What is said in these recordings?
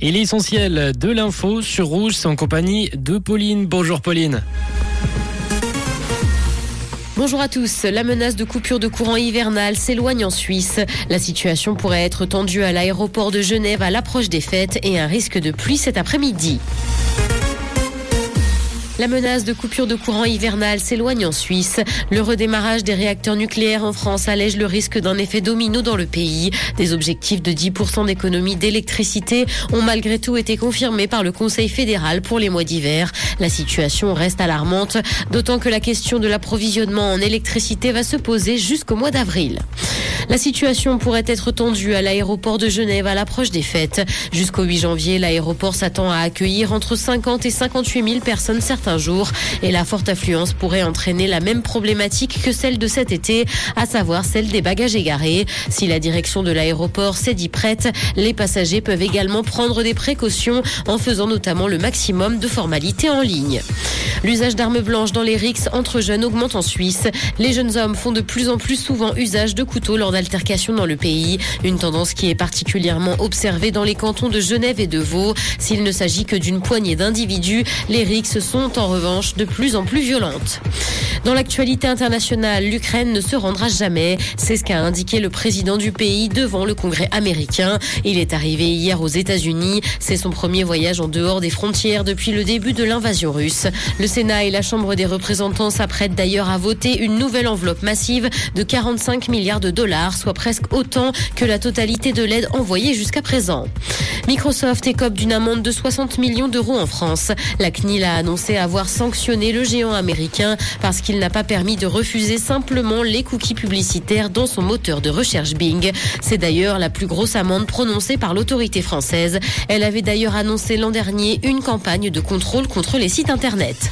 Et l'essentiel de l'info sur Rouge, en compagnie de Pauline. Bonjour Pauline. Bonjour à tous. La menace de coupure de courant hivernal s'éloigne en Suisse. La situation pourrait être tendue à l'aéroport de Genève à l'approche des fêtes et un risque de pluie cet après-midi. La menace de coupure de courant hivernal s'éloigne en Suisse. Le redémarrage des réacteurs nucléaires en France allège le risque d'un effet domino dans le pays. Des objectifs de 10% d'économie d'électricité ont malgré tout été confirmés par le Conseil fédéral pour les mois d'hiver. La situation reste alarmante, d'autant que la question de l'approvisionnement en électricité va se poser jusqu'au mois d'avril. La situation pourrait être tendue à l'aéroport de Genève à l'approche des fêtes. Jusqu'au 8 janvier, l'aéroport s'attend à accueillir entre 50 et 58 000 personnes certains jours. Et la forte affluence pourrait entraîner la même problématique que celle de cet été, à savoir celle des bagages égarés. Si la direction de l'aéroport s'est dit prête, les passagers peuvent également prendre des précautions en faisant notamment le maximum de formalités en ligne. L'usage d'armes blanches dans les rixes entre jeunes augmente en Suisse. Les jeunes hommes font de plus en plus souvent usage de couteaux lors d'altercations dans le pays. Une tendance qui est particulièrement observée dans les cantons de Genève et de Vaud. S'il ne s'agit que d'une poignée d'individus, les rixes sont en revanche de plus en plus violentes. Dans l'actualité internationale, l'Ukraine ne se rendra jamais. C'est ce qu'a indiqué le président du pays devant le Congrès américain. Il est arrivé hier aux États-Unis. C'est son premier voyage en dehors des frontières depuis le début de l'invasion russe. Sénat et la Chambre des représentants s'apprêtent d'ailleurs à voter une nouvelle enveloppe massive de 45 milliards de dollars, soit presque autant que la totalité de l'aide envoyée jusqu'à présent. Microsoft écope d'une amende de 60 millions d'euros en France. La CNIL a annoncé avoir sanctionné le géant américain parce qu'il n'a pas permis de refuser simplement les cookies publicitaires dans son moteur de recherche Bing. C'est d'ailleurs la plus grosse amende prononcée par l'autorité française. Elle avait d'ailleurs annoncé l'an dernier une campagne de contrôle contre les sites internet.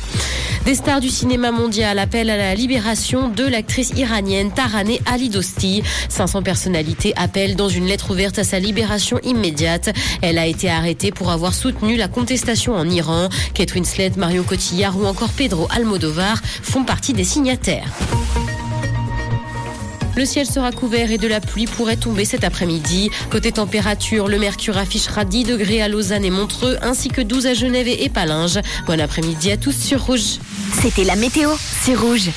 Des stars du cinéma mondial appellent à la libération de l'actrice iranienne Taraneh Ali Dosti. 500 personnalités appellent dans une lettre ouverte à sa libération immédiate. Elle a été arrêtée pour avoir soutenu la contestation en Iran. Kate Winslet, Marion Cotillard ou encore Pedro Almodovar font partie des signataires. Le ciel sera couvert et de la pluie pourrait tomber cet après-midi. Côté température, le mercure affichera 10 degrés à Lausanne et Montreux, ainsi que 12 à Genève et Palinges. Bon après-midi à tous sur Rouge. C'était la météo, c'est Rouge.